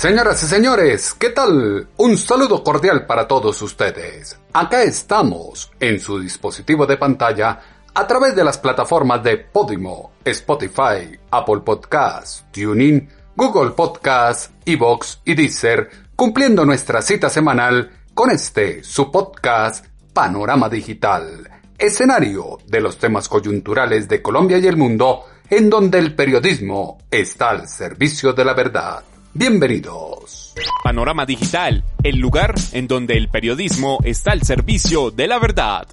Señoras y señores, ¿qué tal? Un saludo cordial para todos ustedes. Acá estamos, en su dispositivo de pantalla, a través de las plataformas de Podimo, Spotify, Apple Podcasts, TuneIn, Google Podcasts, Evox y Deezer, cumpliendo nuestra cita semanal con este, su podcast, Panorama Digital, escenario de los temas coyunturales de Colombia y el mundo, en donde el periodismo está al servicio de la verdad. Bienvenidos. Panorama Digital, el lugar en donde el periodismo está al servicio de la verdad.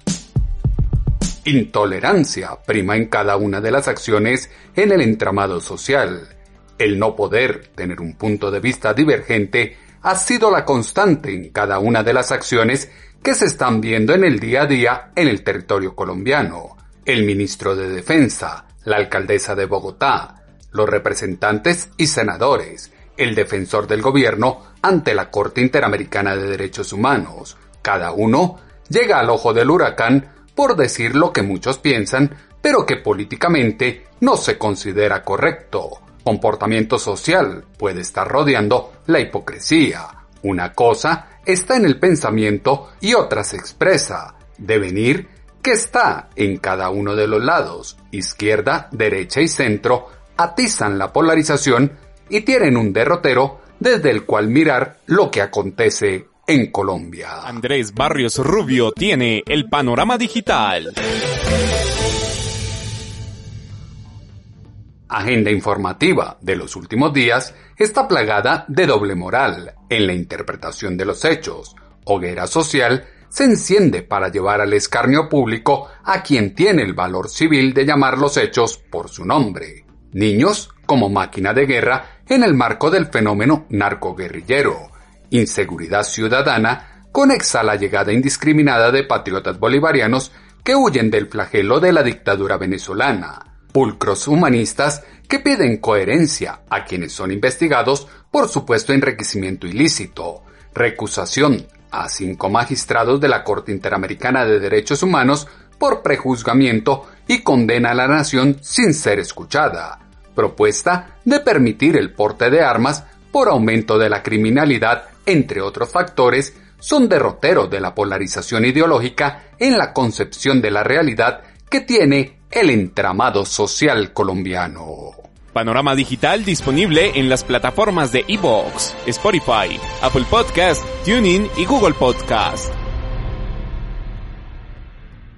Intolerancia prima en cada una de las acciones en el entramado social. El no poder tener un punto de vista divergente ha sido la constante en cada una de las acciones que se están viendo en el día a día en el territorio colombiano. El ministro de Defensa, la alcaldesa de Bogotá, los representantes y senadores, el defensor del gobierno ante la Corte Interamericana de Derechos Humanos. Cada uno llega al ojo del huracán por decir lo que muchos piensan, pero que políticamente no se considera correcto. Comportamiento social puede estar rodeando la hipocresía. Una cosa está en el pensamiento y otra se expresa. Devenir que está en cada uno de los lados, izquierda, derecha y centro, atizan la polarización y tienen un derrotero desde el cual mirar lo que acontece en Colombia. Andrés Barrios Rubio tiene el panorama digital. Agenda informativa de los últimos días está plagada de doble moral en la interpretación de los hechos. Hoguera social se enciende para llevar al escarnio público a quien tiene el valor civil de llamar los hechos por su nombre. Niños como máquina de guerra en el marco del fenómeno narcoguerrillero, inseguridad ciudadana conexa la llegada indiscriminada de patriotas bolivarianos que huyen del flagelo de la dictadura venezolana, pulcros humanistas que piden coherencia a quienes son investigados por supuesto enriquecimiento ilícito, recusación a cinco magistrados de la Corte Interamericana de Derechos Humanos por prejuzgamiento y condena a la nación sin ser escuchada, propuesta de permitir el porte de armas por aumento de la criminalidad, entre otros factores, son derroteros de la polarización ideológica en la concepción de la realidad que tiene el entramado social colombiano. Panorama digital disponible en las plataformas de Evox, Spotify, Apple Podcast, TuneIn y Google Podcast.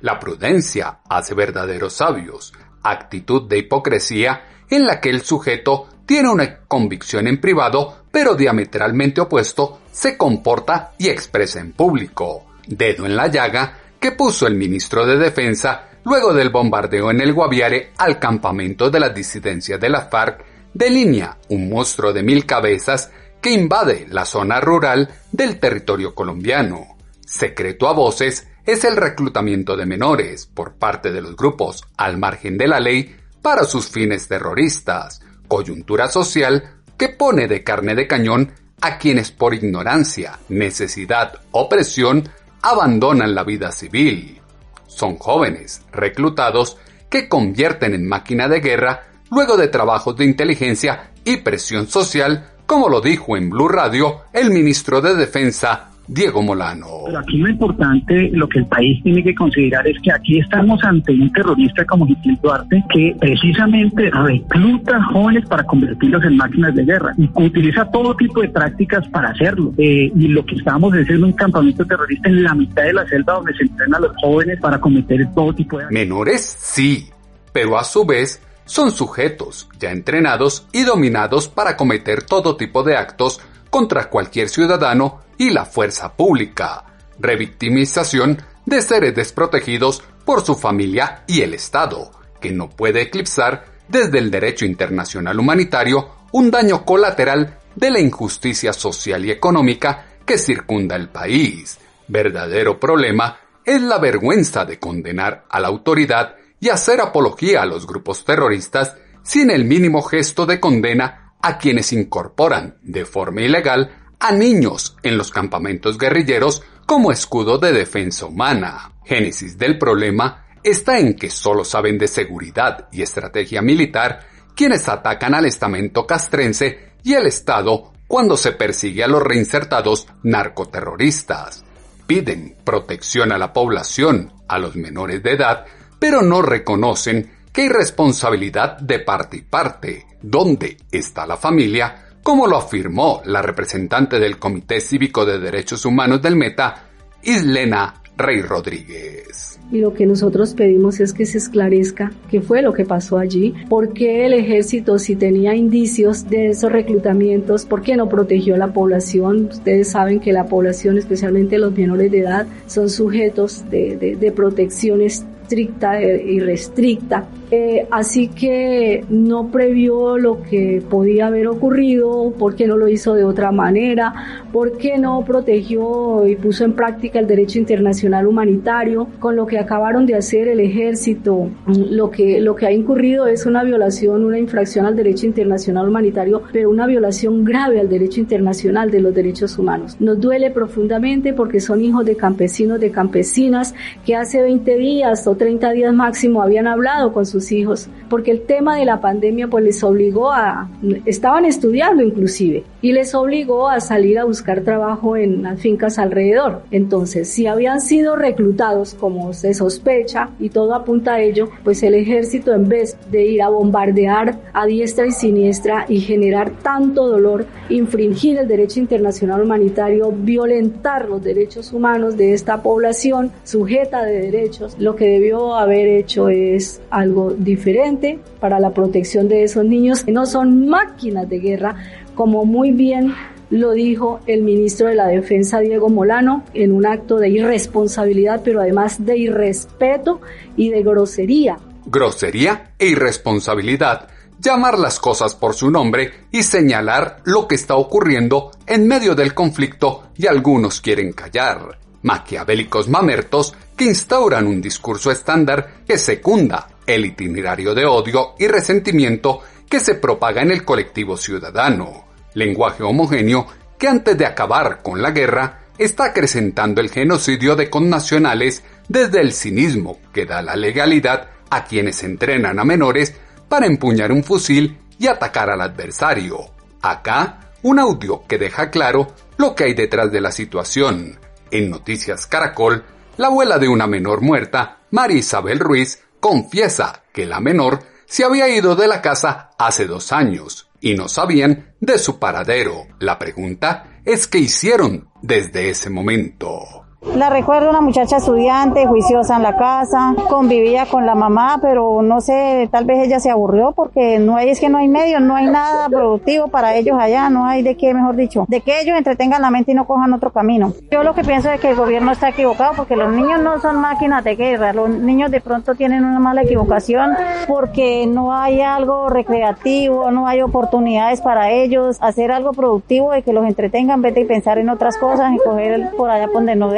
La prudencia hace verdaderos sabios, actitud de hipocresía en la que el sujeto tiene una convicción en privado, pero diametralmente opuesto, se comporta y expresa en público. Dedo en la llaga que puso el ministro de Defensa luego del bombardeo en el Guaviare al campamento de las disidencias de la FARC, delinea un monstruo de mil cabezas que invade la zona rural del territorio colombiano. Secreto a voces es el reclutamiento de menores por parte de los grupos al margen de la ley para sus fines terroristas, coyuntura social que pone de carne de cañón a quienes por ignorancia, necesidad o presión abandonan la vida civil. Son jóvenes reclutados que convierten en máquina de guerra luego de trabajos de inteligencia y presión social, como lo dijo en Blue Radio el ministro de Defensa Diego Molano. Pero aquí lo importante, lo que el país tiene que considerar es que aquí estamos ante un terrorista como Gil Duarte que precisamente recluta jóvenes para convertirlos en máquinas de guerra y utiliza todo tipo de prácticas para haciendo. Eh, y lo que estamos es en un campamento terrorista en la mitad de la selva donde se entrenan a los jóvenes para cometer todo tipo de... Menores, sí, pero a su vez son sujetos ya entrenados y dominados para cometer todo tipo de actos contra cualquier ciudadano y la fuerza pública, revictimización de seres desprotegidos por su familia y el Estado, que no puede eclipsar desde el derecho internacional humanitario un daño colateral de la injusticia social y económica que circunda el país. Verdadero problema es la vergüenza de condenar a la autoridad y hacer apología a los grupos terroristas sin el mínimo gesto de condena a quienes incorporan de forma ilegal a niños en los campamentos guerrilleros como escudo de defensa humana. Génesis del problema está en que solo saben de seguridad y estrategia militar quienes atacan al estamento castrense y el Estado cuando se persigue a los reinsertados narcoterroristas. Piden protección a la población, a los menores de edad, pero no reconocen que hay responsabilidad de parte y parte. ¿Dónde está la familia? Como lo afirmó la representante del Comité Cívico de Derechos Humanos del Meta, Islena Rey Rodríguez. Y lo que nosotros pedimos es que se esclarezca qué fue lo que pasó allí, por qué el ejército, si tenía indicios de esos reclutamientos, por qué no protegió a la población. Ustedes saben que la población, especialmente los menores de edad, son sujetos de, protecciones estricta y restricta. Eh, así que no previó lo que podía haber ocurrido, por qué no lo hizo de otra manera, por qué no protegió y puso en práctica el derecho internacional humanitario, con lo que acabaron de hacer el ejército, lo que, lo que ha incurrido es una violación, una infracción al derecho internacional humanitario, pero una violación grave al derecho internacional de los derechos humanos. Nos duele profundamente porque son hijos de campesinos, de campesinas que hace 20 días o 30 días máximo habían hablado con sus hijos, porque el tema de la pandemia pues les obligó a, estaban estudiando inclusive, y les obligó a salir a buscar trabajo en las fincas alrededor. Entonces, si habían sido reclutados como se sospecha y todo apunta a ello, pues el ejército en vez de ir a bombardear a diestra y siniestra y generar tanto dolor, infringir el derecho internacional humanitario, violentar los derechos humanos de esta población sujeta de derechos, lo que debió haber hecho es algo diferente para la protección de esos niños no son máquinas de guerra, como muy bien lo dijo el ministro de la Defensa Diego Molano en un acto de irresponsabilidad, pero además de irrespeto y de grosería. Grosería e irresponsabilidad llamar las cosas por su nombre y señalar lo que está ocurriendo en medio del conflicto y algunos quieren callar maquiavélicos mamertos que instauran un discurso estándar que secunda el itinerario de odio y resentimiento que se propaga en el colectivo ciudadano, lenguaje homogéneo que antes de acabar con la guerra está acrecentando el genocidio de connacionales desde el cinismo que da la legalidad a quienes entrenan a menores para empuñar un fusil y atacar al adversario. Acá, un audio que deja claro lo que hay detrás de la situación, en Noticias Caracol, la abuela de una menor muerta, María Isabel Ruiz, confiesa que la menor se había ido de la casa hace dos años y no sabían de su paradero. La pregunta es qué hicieron desde ese momento. La recuerdo una muchacha estudiante, juiciosa en la casa, convivía con la mamá, pero no sé, tal vez ella se aburrió porque no hay, es que no hay medios, no hay nada productivo para ellos allá, no hay de qué, mejor dicho, de que ellos entretengan la mente y no cojan otro camino. Yo lo que pienso es que el gobierno está equivocado porque los niños no son máquinas de guerra, los niños de pronto tienen una mala equivocación porque no hay algo recreativo, no hay oportunidades para ellos, hacer algo productivo de que los entretengan en vez de pensar en otras cosas y coger por allá donde no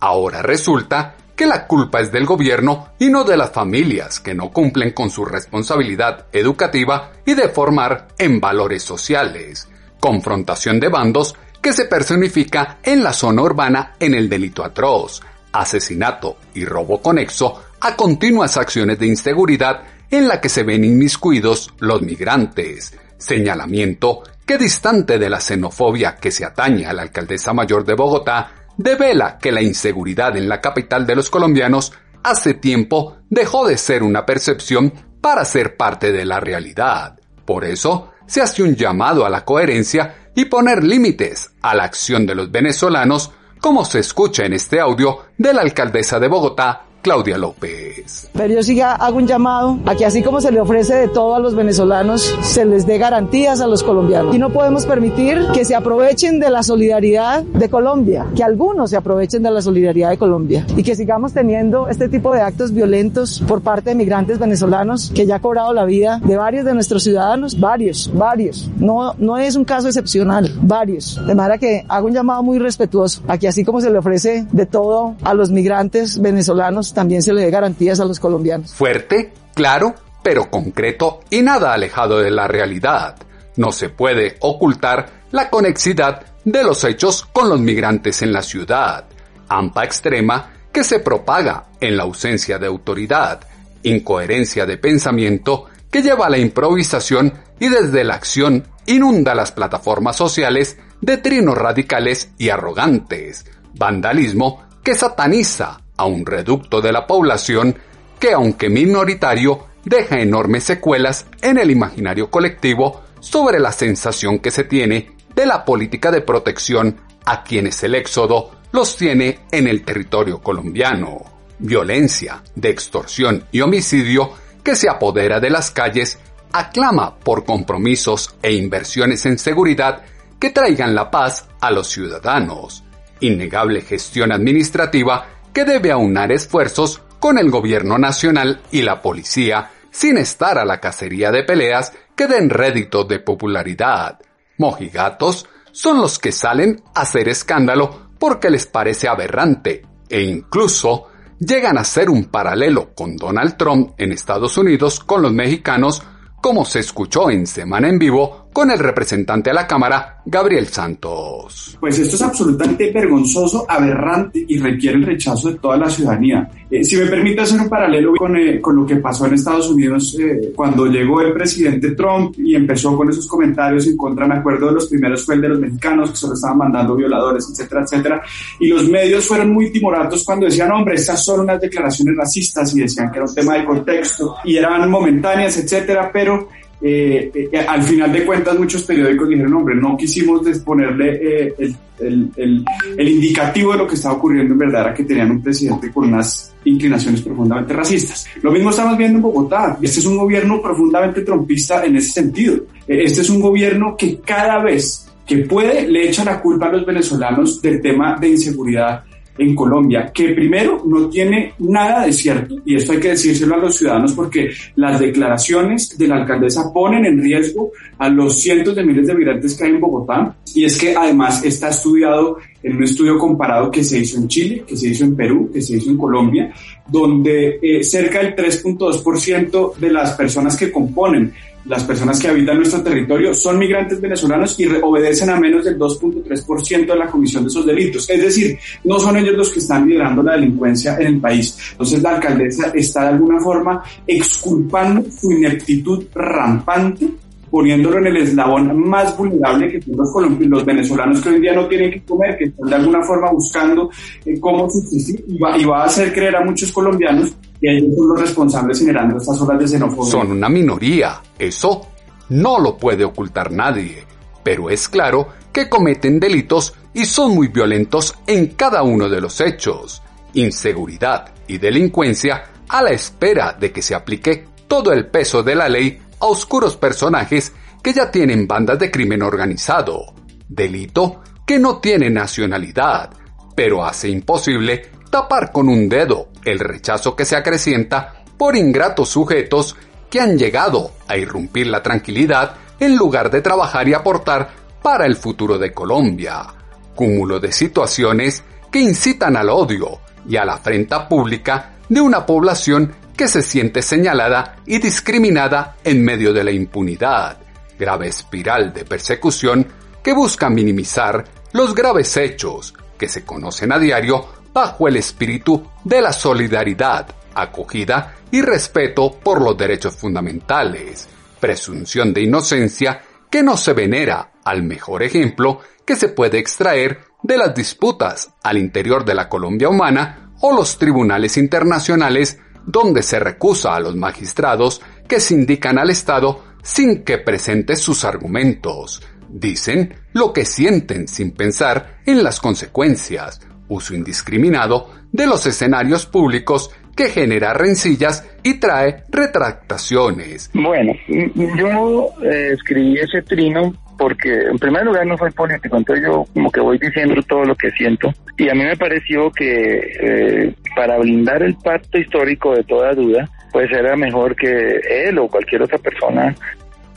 Ahora resulta que la culpa es del gobierno y no de las familias que no cumplen con su responsabilidad educativa y de formar en valores sociales. Confrontación de bandos que se personifica en la zona urbana en el delito atroz, asesinato y robo conexo a continuas acciones de inseguridad en la que se ven inmiscuidos los migrantes. Señalamiento que distante de la xenofobia que se atañe a la alcaldesa mayor de Bogotá, devela que la inseguridad en la capital de los colombianos hace tiempo dejó de ser una percepción para ser parte de la realidad. Por eso, se hace un llamado a la coherencia y poner límites a la acción de los venezolanos, como se escucha en este audio de la alcaldesa de Bogotá, Claudia López. Pero yo sí hago un llamado a que así como se le ofrece de todo a los venezolanos, se les dé garantías a los colombianos. Y no podemos permitir que se aprovechen de la solidaridad de Colombia, que algunos se aprovechen de la solidaridad de Colombia y que sigamos teniendo este tipo de actos violentos por parte de migrantes venezolanos que ya ha cobrado la vida de varios de nuestros ciudadanos, varios, varios. No, no es un caso excepcional, varios. De manera que hago un llamado muy respetuoso a que así como se le ofrece de todo a los migrantes venezolanos, también se le dé garantías a los colombianos. Fuerte, claro, pero concreto y nada alejado de la realidad. No se puede ocultar la conexidad de los hechos con los migrantes en la ciudad. AMPA extrema que se propaga en la ausencia de autoridad, incoherencia de pensamiento que lleva a la improvisación y desde la acción inunda las plataformas sociales de trinos radicales y arrogantes, vandalismo que sataniza a un reducto de la población que, aunque minoritario, deja enormes secuelas en el imaginario colectivo sobre la sensación que se tiene de la política de protección a quienes el éxodo los tiene en el territorio colombiano. Violencia, de extorsión y homicidio que se apodera de las calles aclama por compromisos e inversiones en seguridad que traigan la paz a los ciudadanos. Innegable gestión administrativa que debe aunar esfuerzos con el gobierno nacional y la policía sin estar a la cacería de peleas que den rédito de popularidad. Mojigatos son los que salen a hacer escándalo porque les parece aberrante e incluso llegan a ser un paralelo con Donald Trump en Estados Unidos con los mexicanos como se escuchó en Semana en Vivo con el representante a la Cámara, Gabriel Santos. Pues esto es absolutamente vergonzoso, aberrante y requiere el rechazo de toda la ciudadanía. Eh, si me permite hacer un paralelo con, eh, con, lo que pasó en Estados Unidos eh, cuando llegó el presidente Trump y empezó con esos comentarios en contra, me acuerdo de los primeros fue el de los mexicanos que solo estaban mandando violadores, etcétera, etcétera. Y los medios fueron muy timoratos cuando decían, hombre, estas son unas declaraciones racistas y decían que era un tema de contexto y eran momentáneas, etcétera, pero eh, eh, al final de cuentas muchos periódicos dijeron, hombre, no quisimos ponerle eh, el, el, el, indicativo de lo que estaba ocurriendo en verdad era que tenían un presidente con unas inclinaciones profundamente racistas. Lo mismo estamos viendo en Bogotá. Este es un gobierno profundamente trompista en ese sentido. Este es un gobierno que cada vez que puede le echa la culpa a los venezolanos del tema de inseguridad en Colombia, que primero no tiene nada de cierto, y esto hay que decírselo a los ciudadanos porque las declaraciones de la alcaldesa ponen en riesgo a los cientos de miles de migrantes que hay en Bogotá, y es que además está estudiado en un estudio comparado que se hizo en Chile, que se hizo en Perú, que se hizo en Colombia, donde eh, cerca del 3.2% de las personas que componen las personas que habitan nuestro territorio son migrantes venezolanos y obedecen a menos del 2.3% de la comisión de esos delitos. Es decir, no son ellos los que están liderando la delincuencia en el país. Entonces la alcaldesa está de alguna forma exculpando su ineptitud rampante poniéndolo en el eslabón más vulnerable que son los, los venezolanos que hoy día no tienen que comer, que están de alguna forma buscando eh, cómo subsistir y va, y va a hacer creer a muchos colombianos que ellos son los responsables generando estas olas de xenofobia. Son una minoría, eso no lo puede ocultar nadie, pero es claro que cometen delitos y son muy violentos en cada uno de los hechos. Inseguridad y delincuencia a la espera de que se aplique todo el peso de la ley a oscuros personajes que ya tienen bandas de crimen organizado. Delito que no tiene nacionalidad, pero hace imposible tapar con un dedo el rechazo que se acrecienta por ingratos sujetos que han llegado a irrumpir la tranquilidad en lugar de trabajar y aportar para el futuro de Colombia. Cúmulo de situaciones que incitan al odio y a la afrenta pública de una población que se siente señalada y discriminada en medio de la impunidad. Grave espiral de persecución que busca minimizar los graves hechos que se conocen a diario bajo el espíritu de la solidaridad, acogida y respeto por los derechos fundamentales, presunción de inocencia que no se venera al mejor ejemplo que se puede extraer de las disputas al interior de la Colombia humana o los tribunales internacionales donde se recusa a los magistrados que se indican al Estado sin que presente sus argumentos. Dicen lo que sienten sin pensar en las consecuencias, uso indiscriminado de los escenarios públicos que genera rencillas y trae retractaciones. Bueno, yo eh, escribí ese trino porque en primer lugar no soy político, entonces yo como que voy diciendo todo lo que siento y a mí me pareció que eh, para blindar el pacto histórico de toda duda, pues era mejor que él o cualquier otra persona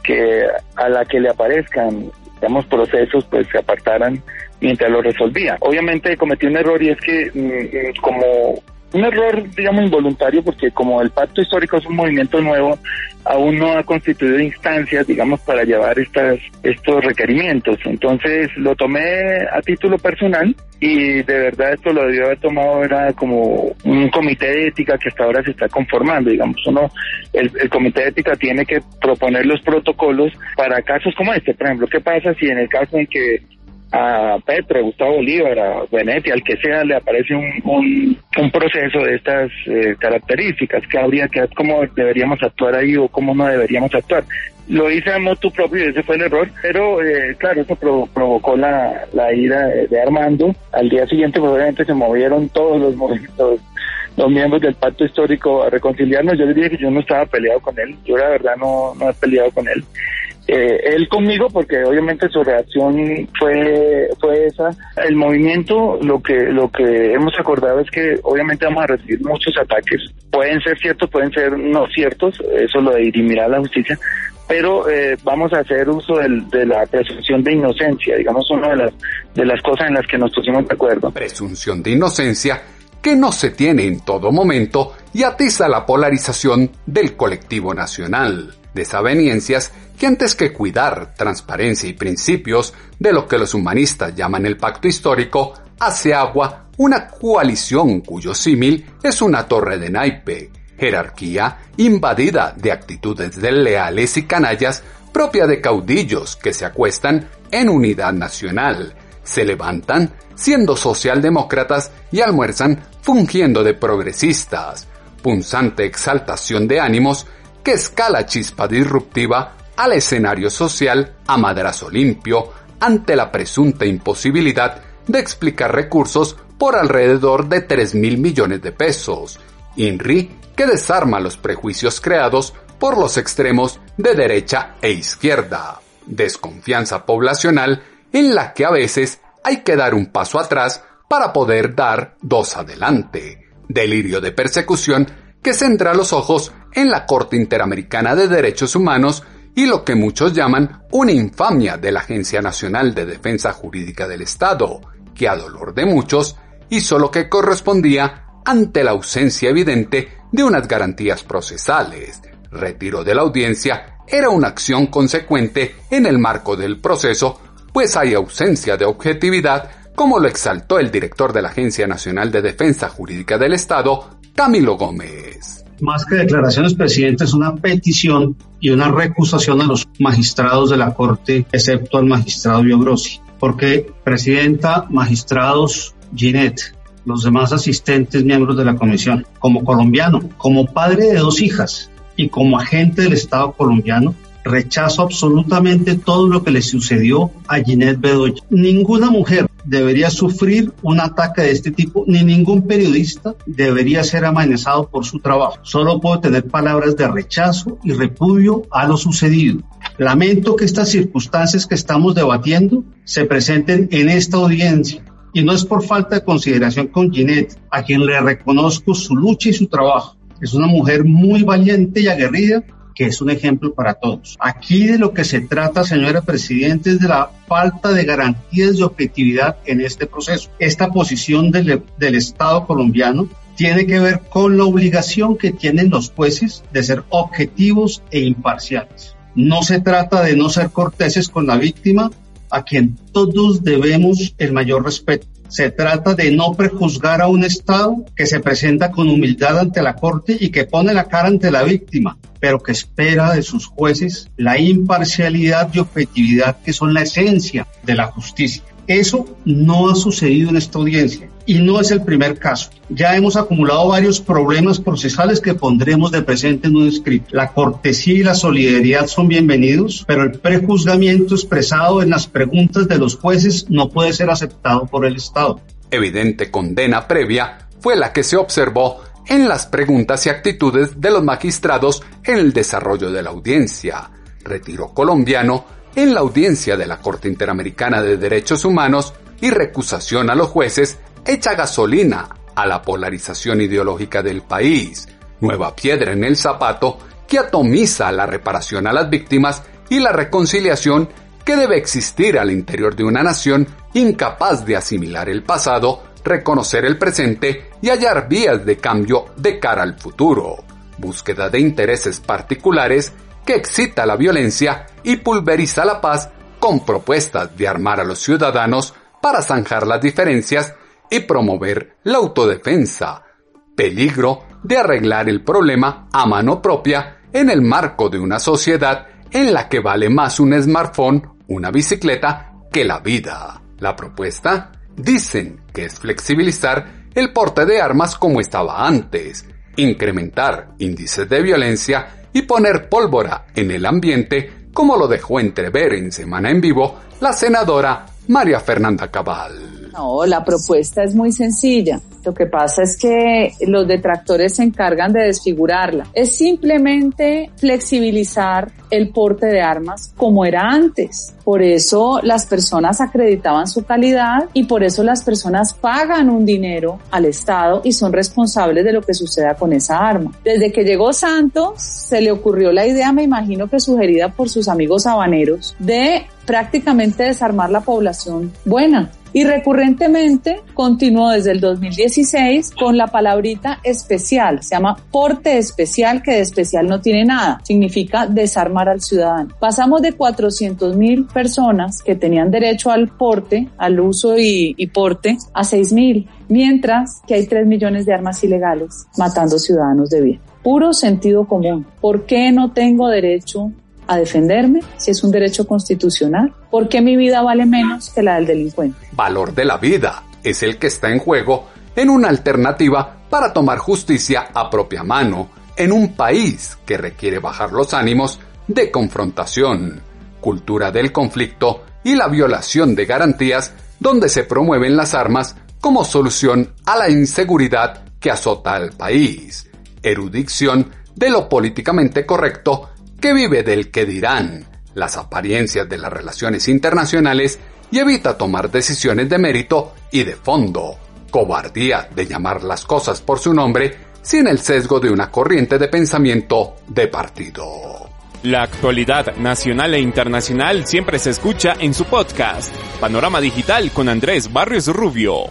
que a la que le aparezcan digamos procesos pues se apartaran mientras lo resolvía. Obviamente cometí un error y es que mm, mm, como un error, digamos, involuntario, porque como el pacto histórico es un movimiento nuevo, aún no ha constituido instancias, digamos, para llevar estas, estos requerimientos. Entonces lo tomé a título personal y de verdad esto lo debió haber tomado era como un comité de ética que hasta ahora se está conformando, digamos, uno, el, el comité de ética tiene que proponer los protocolos para casos como este, por ejemplo, ¿qué pasa si en el caso en que a Petro, Gustavo Bolívar, a Benetti, al que sea, le aparece un, un, un proceso de estas eh, características, que habría que, cómo deberíamos actuar ahí o cómo no deberíamos actuar. Lo hice a motu propio y ese fue el error, pero eh, claro, eso provocó la, la ira de, Armando. Al día siguiente, pues obviamente se movieron todos los los miembros del pacto histórico a reconciliarnos. Yo les dije que yo no estaba peleado con él, yo la verdad no, no he peleado con él. Eh, él conmigo porque obviamente su reacción fue fue esa. El movimiento lo que lo que hemos acordado es que obviamente vamos a recibir muchos ataques. Pueden ser ciertos pueden ser no ciertos eso lo dirimirá la justicia pero eh, vamos a hacer uso del, de la presunción de inocencia digamos una de las de las cosas en las que nos pusimos de acuerdo. Presunción de inocencia que no se tiene en todo momento y atiza la polarización del colectivo nacional desaveniencias que antes que cuidar transparencia y principios de lo que los humanistas llaman el pacto histórico, hace agua una coalición cuyo símil es una torre de naipe, jerarquía invadida de actitudes desleales y canallas propia de caudillos que se acuestan en unidad nacional, se levantan siendo socialdemócratas y almuerzan fungiendo de progresistas, punzante exaltación de ánimos que escala chispa disruptiva al escenario social a madrazo limpio ante la presunta imposibilidad de explicar recursos por alrededor de 3 mil millones de pesos. INRI que desarma los prejuicios creados por los extremos de derecha e izquierda. Desconfianza poblacional en la que a veces hay que dar un paso atrás para poder dar dos adelante. Delirio de persecución que centra los ojos en la Corte Interamericana de Derechos Humanos y lo que muchos llaman una infamia de la Agencia Nacional de Defensa Jurídica del Estado, que a dolor de muchos hizo lo que correspondía ante la ausencia evidente de unas garantías procesales. Retiro de la audiencia era una acción consecuente en el marco del proceso, pues hay ausencia de objetividad, como lo exaltó el director de la Agencia Nacional de Defensa Jurídica del Estado, Camilo Gómez. Más que declaraciones, presidente, es una petición y una recusación a los magistrados de la Corte, excepto al magistrado Biogrossi. Porque, presidenta, magistrados, Ginette, los demás asistentes miembros de la comisión, como colombiano, como padre de dos hijas y como agente del Estado colombiano, rechazo absolutamente todo lo que le sucedió a Ginette Bedoya. Ninguna mujer debería sufrir un ataque de este tipo, ni ningún periodista debería ser amenazado por su trabajo. Solo puedo tener palabras de rechazo y repudio a lo sucedido. Lamento que estas circunstancias que estamos debatiendo se presenten en esta audiencia. Y no es por falta de consideración con Ginette, a quien le reconozco su lucha y su trabajo. Es una mujer muy valiente y aguerrida es un ejemplo para todos. Aquí de lo que se trata, señora Presidenta, es de la falta de garantías de objetividad en este proceso. Esta posición del Estado colombiano tiene que ver con la obligación que tienen los jueces de ser objetivos e imparciales. No se trata de no ser corteses con la víctima, a quien todos debemos el mayor respeto. Se trata de no prejuzgar a un Estado que se presenta con humildad ante la Corte y que pone la cara ante la víctima, pero que espera de sus jueces la imparcialidad y objetividad que son la esencia de la justicia. Eso no ha sucedido en esta audiencia y no es el primer caso. Ya hemos acumulado varios problemas procesales que pondremos de presente en un escrito. La cortesía y la solidaridad son bienvenidos, pero el prejuzgamiento expresado en las preguntas de los jueces no puede ser aceptado por el Estado. Evidente condena previa fue la que se observó en las preguntas y actitudes de los magistrados en el desarrollo de la audiencia, retiro colombiano en la audiencia de la Corte Interamericana de Derechos Humanos y recusación a los jueces echa gasolina a la polarización ideológica del país, nueva piedra en el zapato que atomiza la reparación a las víctimas y la reconciliación que debe existir al interior de una nación incapaz de asimilar el pasado, reconocer el presente y hallar vías de cambio de cara al futuro. Búsqueda de intereses particulares que excita la violencia y pulveriza la paz con propuestas de armar a los ciudadanos para zanjar las diferencias y promover la autodefensa. Peligro de arreglar el problema a mano propia en el marco de una sociedad en la que vale más un smartphone, una bicicleta, que la vida. La propuesta dicen que es flexibilizar el porte de armas como estaba antes, incrementar índices de violencia y poner pólvora en el ambiente como lo dejó entrever en Semana en Vivo la senadora María Fernanda Cabal. No, la propuesta es muy sencilla. Lo que pasa es que los detractores se encargan de desfigurarla. Es simplemente flexibilizar el porte de armas como era antes. Por eso las personas acreditaban su calidad y por eso las personas pagan un dinero al Estado y son responsables de lo que suceda con esa arma. Desde que llegó Santos se le ocurrió la idea, me imagino que sugerida por sus amigos habaneros, de prácticamente desarmar la población buena y recurrentemente continuó desde el 2016 con la palabrita especial, se llama porte especial, que de especial no tiene nada, significa desarmar al ciudadano. Pasamos de 400 mil personas que tenían derecho al porte, al uso y, porte, a 6 mil, mientras que hay 3 millones de armas ilegales matando ciudadanos de bien. Puro sentido común. ¿Por qué no tengo derecho a defenderme si es un derecho constitucional? ¿Por qué mi vida vale menos que la del delincuente? Valor de la vida es el que está en juego en una alternativa para tomar justicia a propia mano en un país que requiere bajar los ánimos de confrontación, cultura del conflicto y la violación de garantías donde se promueven las armas como solución a la inseguridad que azota al país, erudición de lo políticamente correcto que vive del que dirán, las apariencias de las relaciones internacionales y evita tomar decisiones de mérito y de fondo, cobardía de llamar las cosas por su nombre sin el sesgo de una corriente de pensamiento de partido. La actualidad nacional e internacional siempre se escucha en su podcast, Panorama Digital con Andrés Barrios Rubio.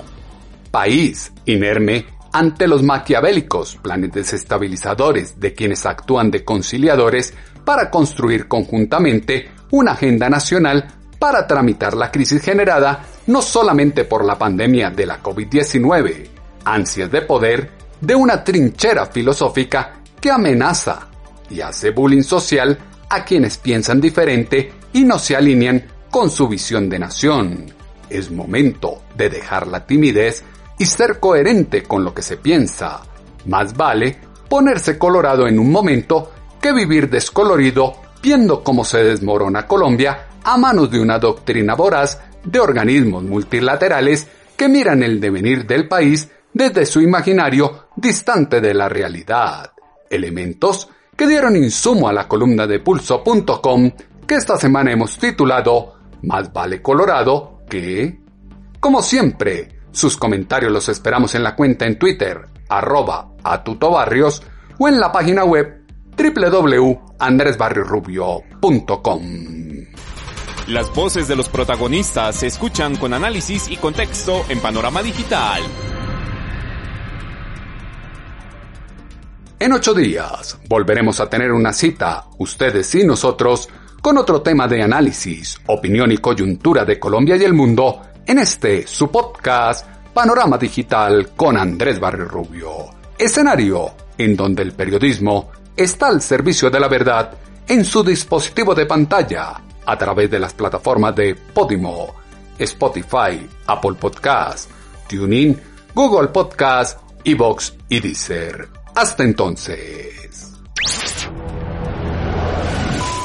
País inerme ante los maquiavélicos planes desestabilizadores de quienes actúan de conciliadores para construir conjuntamente una agenda nacional para tramitar la crisis generada no solamente por la pandemia de la COVID-19, ansias de poder de una trinchera filosófica que amenaza y hace bullying social a quienes piensan diferente y no se alinean con su visión de nación. Es momento de dejar la timidez y ser coherente con lo que se piensa. Más vale ponerse colorado en un momento que vivir descolorido viendo cómo se desmorona Colombia a manos de una doctrina voraz de organismos multilaterales que miran el devenir del país desde su imaginario distante de la realidad. Elementos que dieron insumo a la columna de pulso.com que esta semana hemos titulado Más vale Colorado que... Como siempre, sus comentarios los esperamos en la cuenta en Twitter, arroba atutobarrios o en la página web www.andresbarriorubio.com. Las voces de los protagonistas se escuchan con análisis y contexto en Panorama Digital. En ocho días volveremos a tener una cita, ustedes y nosotros, con otro tema de análisis, opinión y coyuntura de Colombia y el mundo en este su podcast Panorama Digital con Andrés Barrio Rubio. Escenario en donde el periodismo está al servicio de la verdad en su dispositivo de pantalla a través de las plataformas de Podimo, Spotify, Apple Podcast, TuneIn, Google Podcast, Evox y Deezer. Hasta entonces.